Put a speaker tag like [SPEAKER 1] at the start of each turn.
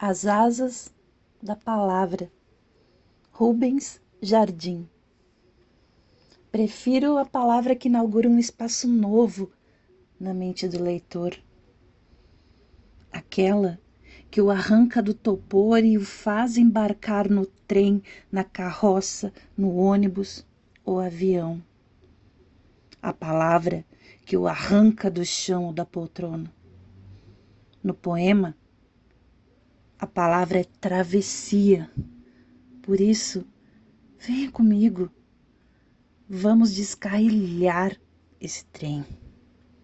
[SPEAKER 1] As asas da palavra. Rubens Jardim. Prefiro a palavra que inaugura um espaço novo na mente do leitor. Aquela que o arranca do topor e o faz embarcar no trem, na carroça, no ônibus ou avião. A palavra que o arranca do chão ou da poltrona. No poema, palavra é travessia. Por isso, venha comigo. Vamos descarrilhar esse trem.